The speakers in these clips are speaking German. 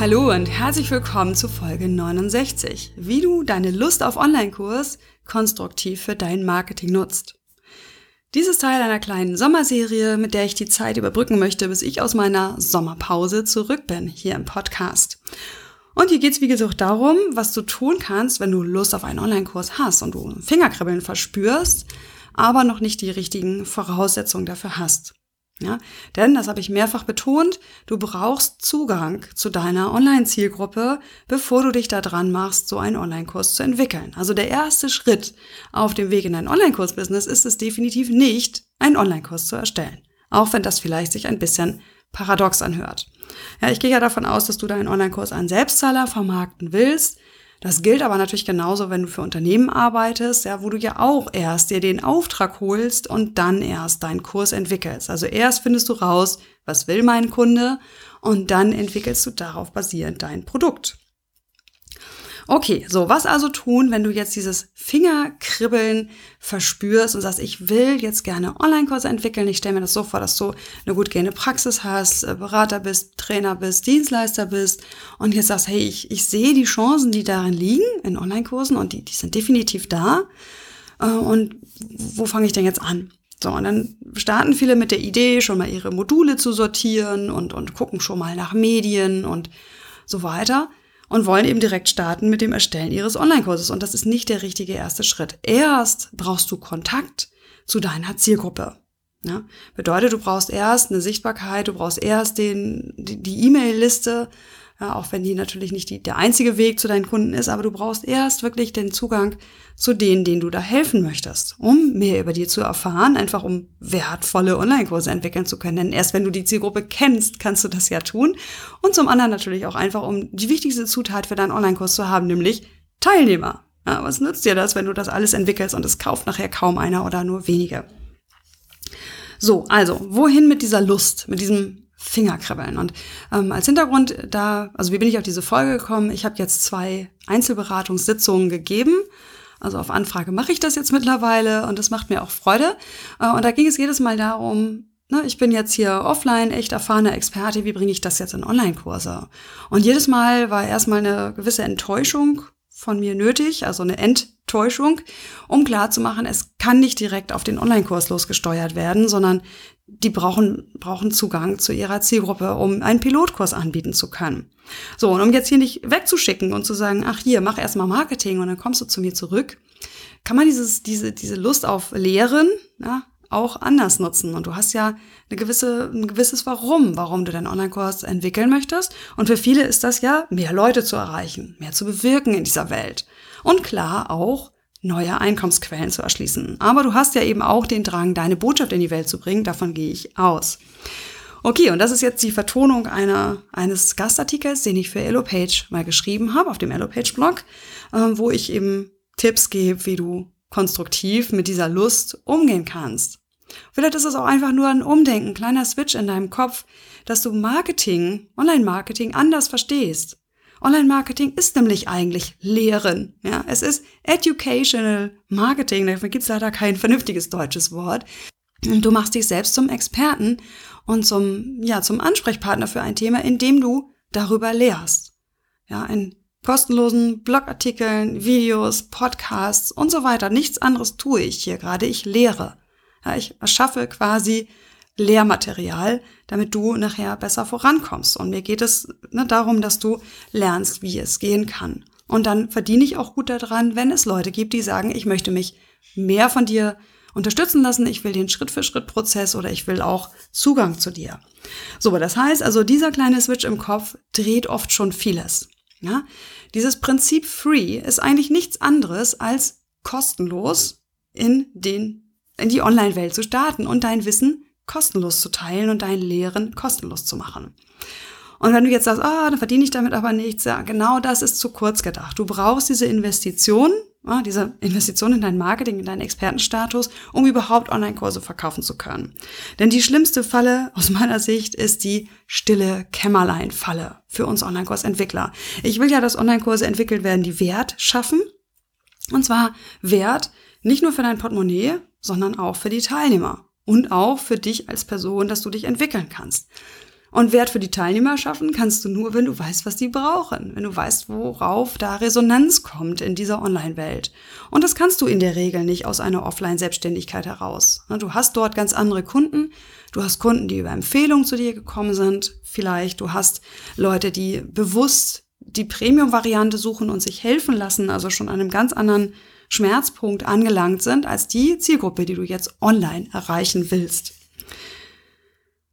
Hallo und herzlich willkommen zu Folge 69, wie du deine Lust auf Online-Kurs konstruktiv für dein Marketing nutzt. Dies ist Teil einer kleinen Sommerserie, mit der ich die Zeit überbrücken möchte, bis ich aus meiner Sommerpause zurück bin, hier im Podcast. Und hier geht es wie gesagt darum, was du tun kannst, wenn du Lust auf einen Online-Kurs hast und du Fingerkribbeln verspürst, aber noch nicht die richtigen Voraussetzungen dafür hast. Ja, denn, das habe ich mehrfach betont, du brauchst Zugang zu deiner Online-Zielgruppe, bevor du dich da dran machst, so einen Online-Kurs zu entwickeln. Also der erste Schritt auf dem Weg in dein Online-Kurs-Business ist es definitiv nicht, einen Online-Kurs zu erstellen. Auch wenn das vielleicht sich ein bisschen paradox anhört. Ja, ich gehe ja davon aus, dass du deinen Online-Kurs an Selbstzahler vermarkten willst. Das gilt aber natürlich genauso, wenn du für Unternehmen arbeitest, ja, wo du ja auch erst dir den Auftrag holst und dann erst deinen Kurs entwickelst. Also erst findest du raus, was will mein Kunde und dann entwickelst du darauf basierend dein Produkt. Okay, so, was also tun, wenn du jetzt dieses Fingerkribbeln verspürst und sagst, ich will jetzt gerne Online-Kurse entwickeln. Ich stelle mir das so vor, dass du eine gut gehende Praxis hast, äh, Berater bist, Trainer bist, Dienstleister bist und jetzt sagst, hey, ich, ich sehe die Chancen, die darin liegen in Online-Kursen und die, die sind definitiv da. Äh, und wo fange ich denn jetzt an? So, und dann starten viele mit der Idee, schon mal ihre Module zu sortieren und, und gucken schon mal nach Medien und so weiter und wollen eben direkt starten mit dem Erstellen ihres Online-Kurses. Und das ist nicht der richtige erste Schritt. Erst brauchst du Kontakt zu deiner Zielgruppe. Ja? Bedeutet, du brauchst erst eine Sichtbarkeit, du brauchst erst den, die E-Mail-Liste, ja, auch wenn die natürlich nicht die, der einzige Weg zu deinen Kunden ist, aber du brauchst erst wirklich den Zugang zu denen, denen du da helfen möchtest, um mehr über die zu erfahren, einfach um wertvolle Online-Kurse entwickeln zu können. Denn erst wenn du die Zielgruppe kennst, kannst du das ja tun. Und zum anderen natürlich auch einfach, um die wichtigste Zutat für deinen Online-Kurs zu haben, nämlich Teilnehmer. Ja, was nützt dir das, wenn du das alles entwickelst und es kauft nachher kaum einer oder nur wenige? So, also, wohin mit dieser Lust, mit diesem Fingerkribbeln. Und ähm, als Hintergrund da, also wie bin ich auf diese Folge gekommen? Ich habe jetzt zwei Einzelberatungssitzungen gegeben. Also auf Anfrage mache ich das jetzt mittlerweile und das macht mir auch Freude. Äh, und da ging es jedes Mal darum, ne, ich bin jetzt hier offline, echt erfahrener Experte, wie bringe ich das jetzt in Online-Kurse? Und jedes Mal war erstmal eine gewisse Enttäuschung von mir nötig, also eine Enttäuschung, um klarzumachen, es kann nicht direkt auf den Online-Kurs losgesteuert werden, sondern die brauchen, brauchen Zugang zu ihrer Zielgruppe, um einen Pilotkurs anbieten zu können. So, und um jetzt hier nicht wegzuschicken und zu sagen, ach hier, mach erstmal Marketing und dann kommst du zu mir zurück, kann man dieses, diese, diese Lust auf Lehren, ja, auch anders nutzen. Und du hast ja eine gewisse, ein gewisses Warum, warum du deinen Online-Kurs entwickeln möchtest. Und für viele ist das ja, mehr Leute zu erreichen, mehr zu bewirken in dieser Welt. Und klar auch, neue Einkommensquellen zu erschließen. Aber du hast ja eben auch den Drang, deine Botschaft in die Welt zu bringen. Davon gehe ich aus. Okay, und das ist jetzt die Vertonung einer, eines Gastartikels, den ich für EloPage mal geschrieben habe, auf dem EloPage-Blog, äh, wo ich eben Tipps gebe, wie du konstruktiv mit dieser Lust umgehen kannst. Vielleicht ist es auch einfach nur ein Umdenken, ein kleiner Switch in deinem Kopf, dass du Marketing, Online-Marketing anders verstehst. Online-Marketing ist nämlich eigentlich Lehren. Ja, es ist Educational Marketing. Dafür gibt es leider kein vernünftiges deutsches Wort. Du machst dich selbst zum Experten und zum, ja, zum Ansprechpartner für ein Thema, indem du darüber lehrst. Ja, in kostenlosen Blogartikeln, Videos, Podcasts und so weiter. Nichts anderes tue ich hier gerade. Ich lehre. Ja, ich erschaffe quasi Lehrmaterial, damit du nachher besser vorankommst. Und mir geht es ne, darum, dass du lernst, wie es gehen kann. Und dann verdiene ich auch gut daran, wenn es Leute gibt, die sagen, ich möchte mich mehr von dir unterstützen lassen, ich will den Schritt-für-Schritt-Prozess oder ich will auch Zugang zu dir. So, das heißt also, dieser kleine Switch im Kopf dreht oft schon vieles. Ja? Dieses Prinzip Free ist eigentlich nichts anderes als kostenlos in den in die Online-Welt zu starten und dein Wissen kostenlos zu teilen und dein Lehren kostenlos zu machen. Und wenn du jetzt sagst, ah, dann verdiene ich damit aber nichts, ja, genau das ist zu kurz gedacht. Du brauchst diese Investition ja, diese Investition in dein Marketing, in deinen Expertenstatus, um überhaupt Online-Kurse verkaufen zu können. Denn die schlimmste Falle aus meiner Sicht ist die stille Kämmerlein-Falle für uns Online-Kursentwickler. Ich will ja, dass Online-Kurse entwickelt werden, die Wert schaffen. Und zwar Wert nicht nur für dein Portemonnaie, sondern auch für die Teilnehmer und auch für dich als Person, dass du dich entwickeln kannst. Und Wert für die Teilnehmer schaffen kannst du nur, wenn du weißt, was die brauchen, wenn du weißt, worauf da Resonanz kommt in dieser Online-Welt. Und das kannst du in der Regel nicht aus einer Offline-Selbstständigkeit heraus. Du hast dort ganz andere Kunden. Du hast Kunden, die über Empfehlungen zu dir gekommen sind. Vielleicht du hast Leute, die bewusst die Premium-Variante suchen und sich helfen lassen, also schon an einem ganz anderen Schmerzpunkt angelangt sind als die Zielgruppe, die du jetzt online erreichen willst.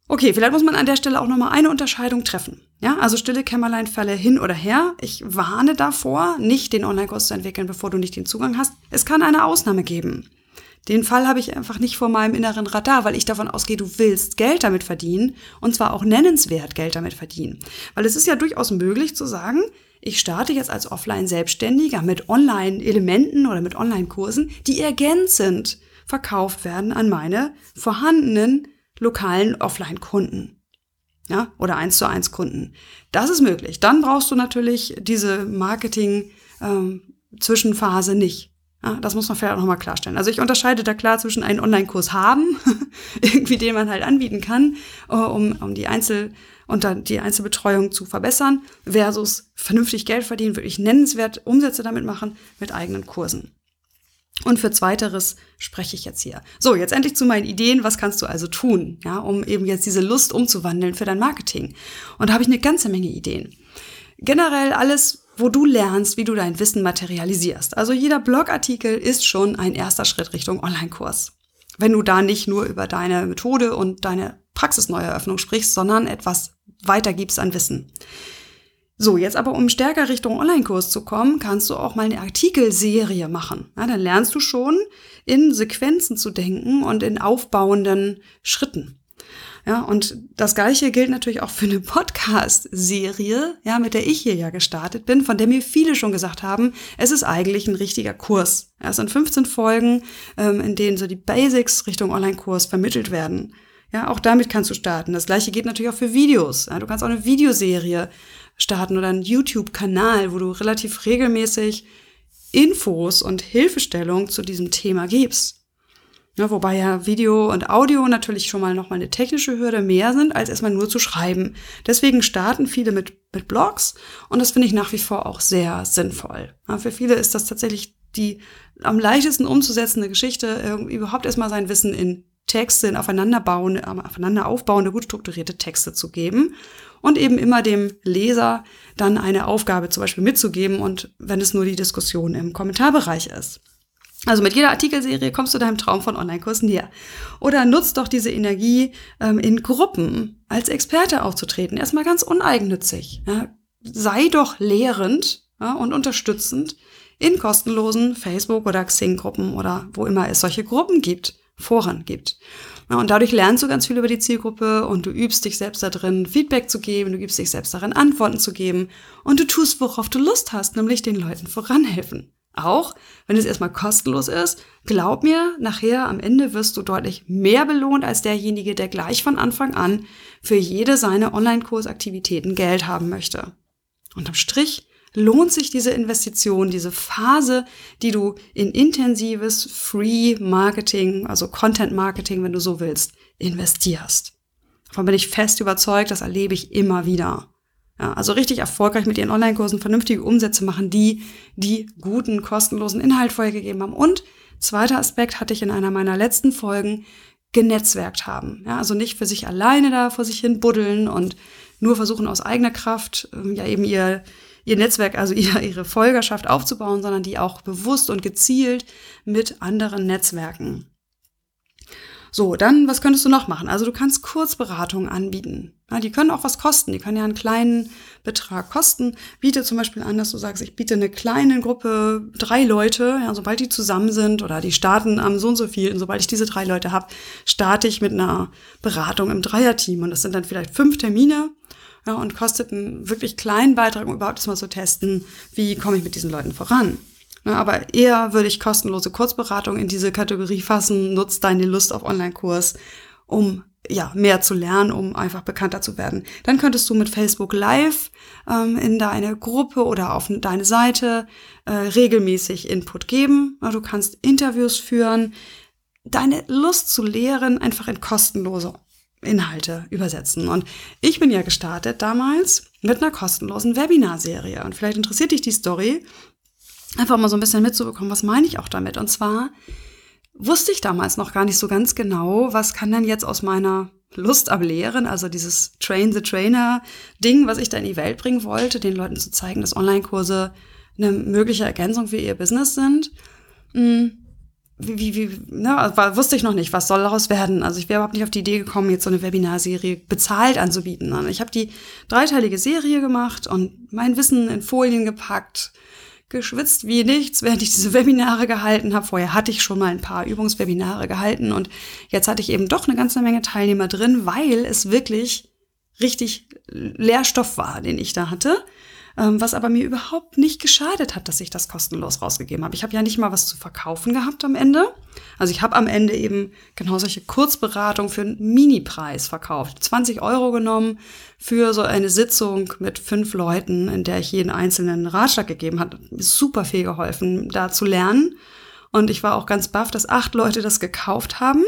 Okay, vielleicht muss man an der Stelle auch nochmal eine Unterscheidung treffen. Ja, also stille Kämmerleinfälle hin oder her. Ich warne davor, nicht den Online-Kurs zu entwickeln, bevor du nicht den Zugang hast. Es kann eine Ausnahme geben. Den Fall habe ich einfach nicht vor meinem inneren Radar, weil ich davon ausgehe, du willst Geld damit verdienen und zwar auch nennenswert Geld damit verdienen. Weil es ist ja durchaus möglich zu sagen, ich starte jetzt als Offline-Selbstständiger mit Online-Elementen oder mit Online-Kursen, die ergänzend verkauft werden an meine vorhandenen lokalen Offline-Kunden. Ja, oder eins zu eins Kunden. Das ist möglich. Dann brauchst du natürlich diese Marketing-Zwischenphase ähm, nicht. Ja, das muss man vielleicht auch nochmal klarstellen. Also ich unterscheide da klar zwischen einen Online-Kurs haben, irgendwie den man halt anbieten kann, äh, um, um die Einzel- und dann die Einzelbetreuung zu verbessern, versus vernünftig Geld verdienen, wirklich nennenswert Umsätze damit machen mit eigenen Kursen. Und für Zweiteres spreche ich jetzt hier. So, jetzt endlich zu meinen Ideen. Was kannst du also tun, ja, um eben jetzt diese Lust umzuwandeln für dein Marketing? Und da habe ich eine ganze Menge Ideen. Generell alles, wo du lernst, wie du dein Wissen materialisierst. Also jeder Blogartikel ist schon ein erster Schritt Richtung Online-Kurs. Wenn du da nicht nur über deine Methode und deine Praxisneueröffnung sprichst, sondern etwas weitergibst an Wissen. So, jetzt aber, um stärker Richtung Online-Kurs zu kommen, kannst du auch mal eine Artikelserie machen. Ja, dann lernst du schon, in Sequenzen zu denken und in aufbauenden Schritten. Ja, und das Gleiche gilt natürlich auch für eine Podcast-Serie, ja, mit der ich hier ja gestartet bin, von der mir viele schon gesagt haben, es ist eigentlich ein richtiger Kurs. Ja, es sind 15 Folgen, ähm, in denen so die Basics Richtung Online-Kurs vermittelt werden. Ja, auch damit kannst du starten. Das gleiche geht natürlich auch für Videos. Ja, du kannst auch eine Videoserie starten oder einen YouTube-Kanal, wo du relativ regelmäßig Infos und Hilfestellung zu diesem Thema gibst. Ja, wobei ja Video und Audio natürlich schon mal nochmal eine technische Hürde mehr sind, als erstmal nur zu schreiben. Deswegen starten viele mit, mit Blogs und das finde ich nach wie vor auch sehr sinnvoll. Ja, für viele ist das tatsächlich die am leichtesten umzusetzende Geschichte, überhaupt erstmal sein Wissen in Texte, in aufeinanderbauende, aufeinander aufbauende, gut strukturierte Texte zu geben und eben immer dem Leser dann eine Aufgabe zum Beispiel mitzugeben und wenn es nur die Diskussion im Kommentarbereich ist. Also mit jeder Artikelserie kommst du deinem Traum von Online-Kurs näher. Oder nutzt doch diese Energie, ähm, in Gruppen als Experte aufzutreten. Erstmal ganz uneigennützig. Sei doch lehrend und unterstützend in kostenlosen Facebook- oder Xing-Gruppen oder wo immer es solche Gruppen gibt, Foren gibt. Und dadurch lernst du ganz viel über die Zielgruppe und du übst dich selbst da drin, Feedback zu geben, du übst dich selbst darin, Antworten zu geben und du tust, worauf du Lust hast, nämlich den Leuten voranhelfen. Auch wenn es erstmal kostenlos ist, glaub mir, nachher am Ende wirst du deutlich mehr belohnt als derjenige, der gleich von Anfang an für jede seine Online-Kursaktivitäten Geld haben möchte. Unterm Strich lohnt sich diese Investition, diese Phase, die du in intensives Free Marketing, also Content Marketing, wenn du so willst, investierst. Davon bin ich fest überzeugt, das erlebe ich immer wieder. Ja, also richtig erfolgreich mit ihren Online-Kursen vernünftige Umsätze machen, die die guten, kostenlosen Inhalt vorher gegeben haben. Und zweiter Aspekt hatte ich in einer meiner letzten Folgen genetzwerkt haben. Ja, also nicht für sich alleine da vor sich hin buddeln und nur versuchen aus eigener Kraft ähm, ja eben ihr ihr Netzwerk, also ihr, ihre Folgerschaft aufzubauen, sondern die auch bewusst und gezielt mit anderen Netzwerken. So, dann, was könntest du noch machen? Also du kannst Kurzberatungen anbieten. Ja, die können auch was kosten. Die können ja einen kleinen Betrag kosten. Biete zum Beispiel an, dass du sagst, ich biete eine kleine Gruppe, drei Leute, ja, sobald die zusammen sind oder die starten am so und so viel, und sobald ich diese drei Leute habe, starte ich mit einer Beratung im Dreierteam. Und das sind dann vielleicht fünf Termine ja, und kostet einen wirklich kleinen Beitrag, um überhaupt mal zu testen, wie komme ich mit diesen Leuten voran. Ne, aber eher würde ich kostenlose Kurzberatung in diese Kategorie fassen, nutzt deine Lust auf Online-Kurs, um ja, mehr zu lernen, um einfach bekannter zu werden. Dann könntest du mit Facebook Live ähm, in deine Gruppe oder auf deine Seite äh, regelmäßig Input geben. Du kannst Interviews führen, deine Lust zu lehren einfach in kostenlose Inhalte übersetzen. Und ich bin ja gestartet damals mit einer kostenlosen Webinarserie. Und vielleicht interessiert dich die Story, einfach mal so ein bisschen mitzubekommen, was meine ich auch damit. Und zwar wusste ich damals noch gar nicht so ganz genau, was kann denn jetzt aus meiner Lust am Lehren, also dieses Train the Trainer Ding, was ich da in die Welt bringen wollte, den Leuten zu zeigen, dass Online-Kurse eine mögliche Ergänzung für ihr Business sind. Hm, wie, wie, wie ne, wusste ich noch nicht, was soll daraus werden. Also ich wäre überhaupt nicht auf die Idee gekommen, jetzt so eine Webinarserie bezahlt anzubieten. Ich habe die dreiteilige Serie gemacht und mein Wissen in Folien gepackt, geschwitzt wie nichts, während ich diese Webinare gehalten habe. Vorher hatte ich schon mal ein paar Übungswebinare gehalten und jetzt hatte ich eben doch eine ganze Menge Teilnehmer drin, weil es wirklich richtig Lehrstoff war, den ich da hatte was aber mir überhaupt nicht geschadet hat, dass ich das kostenlos rausgegeben habe. Ich habe ja nicht mal was zu verkaufen gehabt am Ende. Also ich habe am Ende eben genau solche Kurzberatungen für einen Mini-Preis verkauft. 20 Euro genommen für so eine Sitzung mit fünf Leuten, in der ich jeden einzelnen Ratschlag gegeben habe. Super viel geholfen, da zu lernen. Und ich war auch ganz baff, dass acht Leute das gekauft haben.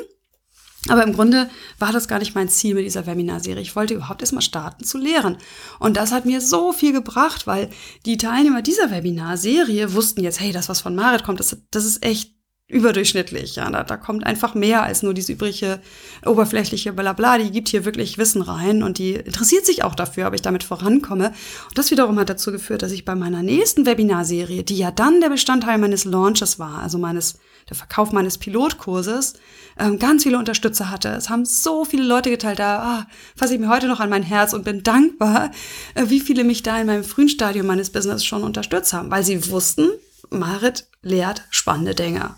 Aber im Grunde war das gar nicht mein Ziel mit dieser Webinarserie. Ich wollte überhaupt erstmal starten zu lehren. Und das hat mir so viel gebracht, weil die Teilnehmer dieser Webinarserie wussten jetzt, hey, das, was von Marit kommt, das, das ist echt überdurchschnittlich. Ja, da, da kommt einfach mehr als nur diese übrige oberflächliche Blabla. Die gibt hier wirklich Wissen rein und die interessiert sich auch dafür, ob ich damit vorankomme. Und das wiederum hat dazu geführt, dass ich bei meiner nächsten Webinarserie, die ja dann der Bestandteil meines Launches war, also meines der Verkauf meines Pilotkurses, ähm, ganz viele Unterstützer hatte. Es haben so viele Leute geteilt, da ah, fasse ich mir heute noch an mein Herz und bin dankbar, äh, wie viele mich da in meinem frühen Stadium meines Business schon unterstützt haben, weil sie wussten, Marit lehrt spannende Dinge.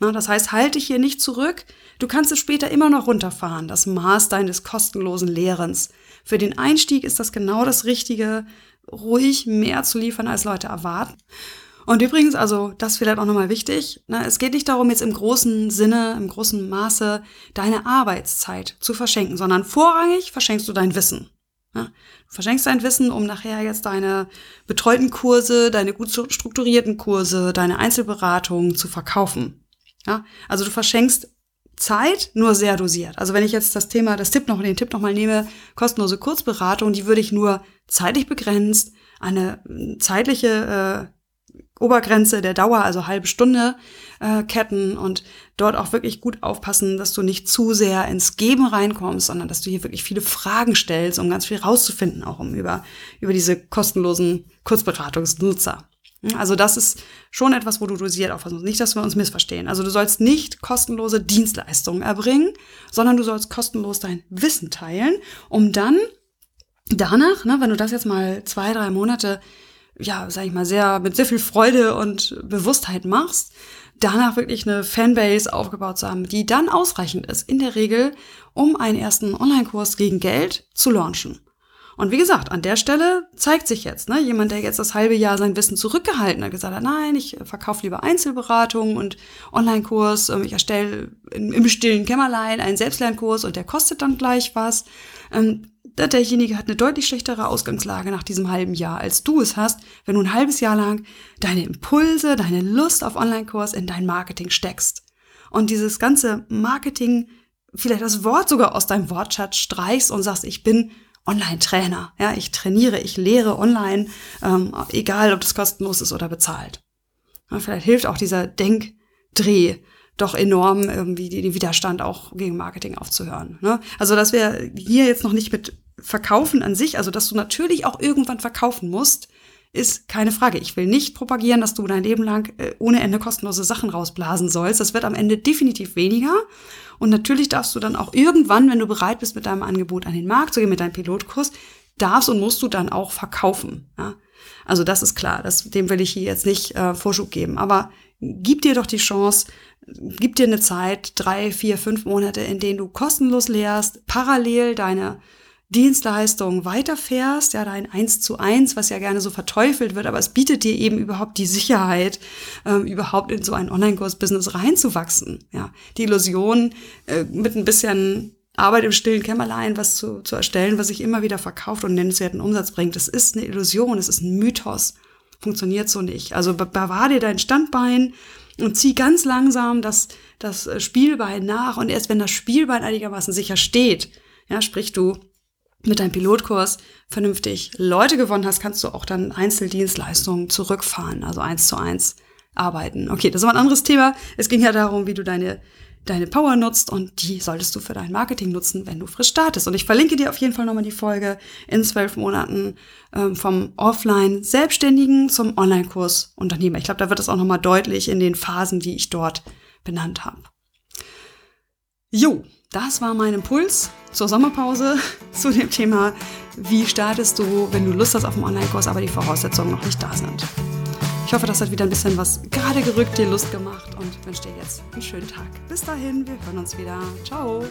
Na, das heißt, halte dich hier nicht zurück. Du kannst es später immer noch runterfahren, das Maß deines kostenlosen Lehrens. Für den Einstieg ist das genau das Richtige, ruhig mehr zu liefern, als Leute erwarten. Und übrigens, also das vielleicht auch nochmal wichtig, ne, es geht nicht darum, jetzt im großen Sinne, im großen Maße deine Arbeitszeit zu verschenken, sondern vorrangig verschenkst du dein Wissen. Ja, du verschenkst dein Wissen, um nachher jetzt deine betreuten Kurse, deine gut strukturierten Kurse, deine Einzelberatungen zu verkaufen. Ja, also du verschenkst Zeit, nur sehr dosiert. Also wenn ich jetzt das Thema, das Tipp noch, den Tipp nochmal nehme, kostenlose Kurzberatung, die würde ich nur zeitlich begrenzt, eine zeitliche äh, Obergrenze der Dauer, also halbe Stunde äh, Ketten und dort auch wirklich gut aufpassen, dass du nicht zu sehr ins Geben reinkommst, sondern dass du hier wirklich viele Fragen stellst, um ganz viel rauszufinden, auch um über, über diese kostenlosen Kurzberatungsnutzer. Also das ist schon etwas, wo du dosiert aufpassen musst. Nicht, dass wir uns missverstehen. Also du sollst nicht kostenlose Dienstleistungen erbringen, sondern du sollst kostenlos dein Wissen teilen, um dann danach, ne, wenn du das jetzt mal zwei, drei Monate ja, sag ich mal, sehr, mit sehr viel Freude und Bewusstheit machst, danach wirklich eine Fanbase aufgebaut zu haben, die dann ausreichend ist, in der Regel, um einen ersten Online-Kurs gegen Geld zu launchen. Und wie gesagt, an der Stelle zeigt sich jetzt, ne, jemand, der jetzt das halbe Jahr sein Wissen zurückgehalten hat, gesagt hat, nein, ich verkaufe lieber Einzelberatung und Online-Kurs, ähm, ich erstelle im stillen Kämmerlein einen Selbstlernkurs und der kostet dann gleich was. Ähm, derjenige hat eine deutlich schlechtere Ausgangslage nach diesem halben Jahr, als du es hast, wenn du ein halbes Jahr lang deine Impulse, deine Lust auf Online-Kurs in dein Marketing steckst. Und dieses ganze Marketing, vielleicht das Wort sogar aus deinem Wortschatz streichst und sagst, ich bin Online-Trainer. Ja, ich trainiere, ich lehre online, ähm, egal ob das kostenlos ist oder bezahlt. Ja, vielleicht hilft auch dieser Denkdreh, doch enorm irgendwie den Widerstand auch gegen Marketing aufzuhören. Ne? Also dass wir hier jetzt noch nicht mit Verkaufen an sich, also dass du natürlich auch irgendwann verkaufen musst, ist keine Frage. Ich will nicht propagieren, dass du dein Leben lang äh, ohne Ende kostenlose Sachen rausblasen sollst. Das wird am Ende definitiv weniger. Und natürlich darfst du dann auch irgendwann, wenn du bereit bist, mit deinem Angebot an den Markt zu gehen, mit deinem Pilotkurs, darfst und musst du dann auch verkaufen. Ja? Also das ist klar. Das, dem will ich hier jetzt nicht äh, Vorschub geben. Aber gib dir doch die Chance, gib dir eine Zeit, drei, vier, fünf Monate, in denen du kostenlos lehrst, parallel deine Dienstleistung weiterfährst, ja, dein Eins zu eins, was ja gerne so verteufelt wird, aber es bietet dir eben überhaupt die Sicherheit, ähm, überhaupt in so ein Online-Kurs-Business reinzuwachsen. Ja, die Illusion, äh, mit ein bisschen Arbeit im stillen Kämmerlein was zu, zu erstellen, was sich immer wieder verkauft und nennenswerten Umsatz bringt. Das ist eine Illusion, es ist ein Mythos. Funktioniert so nicht. Also bewahr dir dein Standbein und zieh ganz langsam das, das Spielbein nach und erst wenn das Spielbein einigermaßen sicher steht, ja, sprich du mit deinem Pilotkurs vernünftig Leute gewonnen hast, kannst du auch dann Einzeldienstleistungen zurückfahren, also eins zu eins arbeiten. Okay, das war ein anderes Thema. Es ging ja darum, wie du deine deine Power nutzt und die solltest du für dein Marketing nutzen, wenn du frisch startest. Und ich verlinke dir auf jeden Fall nochmal die Folge in zwölf Monaten ähm, vom Offline-Selbstständigen zum Online-Kurs Unternehmer. Ich glaube, da wird es auch nochmal deutlich in den Phasen, die ich dort benannt habe. Jo, das war mein Impuls zur Sommerpause zu dem Thema, wie startest du, wenn du Lust hast auf einen Online-Kurs, aber die Voraussetzungen noch nicht da sind. Ich hoffe, das hat wieder ein bisschen was gerade gerückt, dir Lust gemacht und wünsche dir jetzt einen schönen Tag. Bis dahin, wir hören uns wieder. Ciao.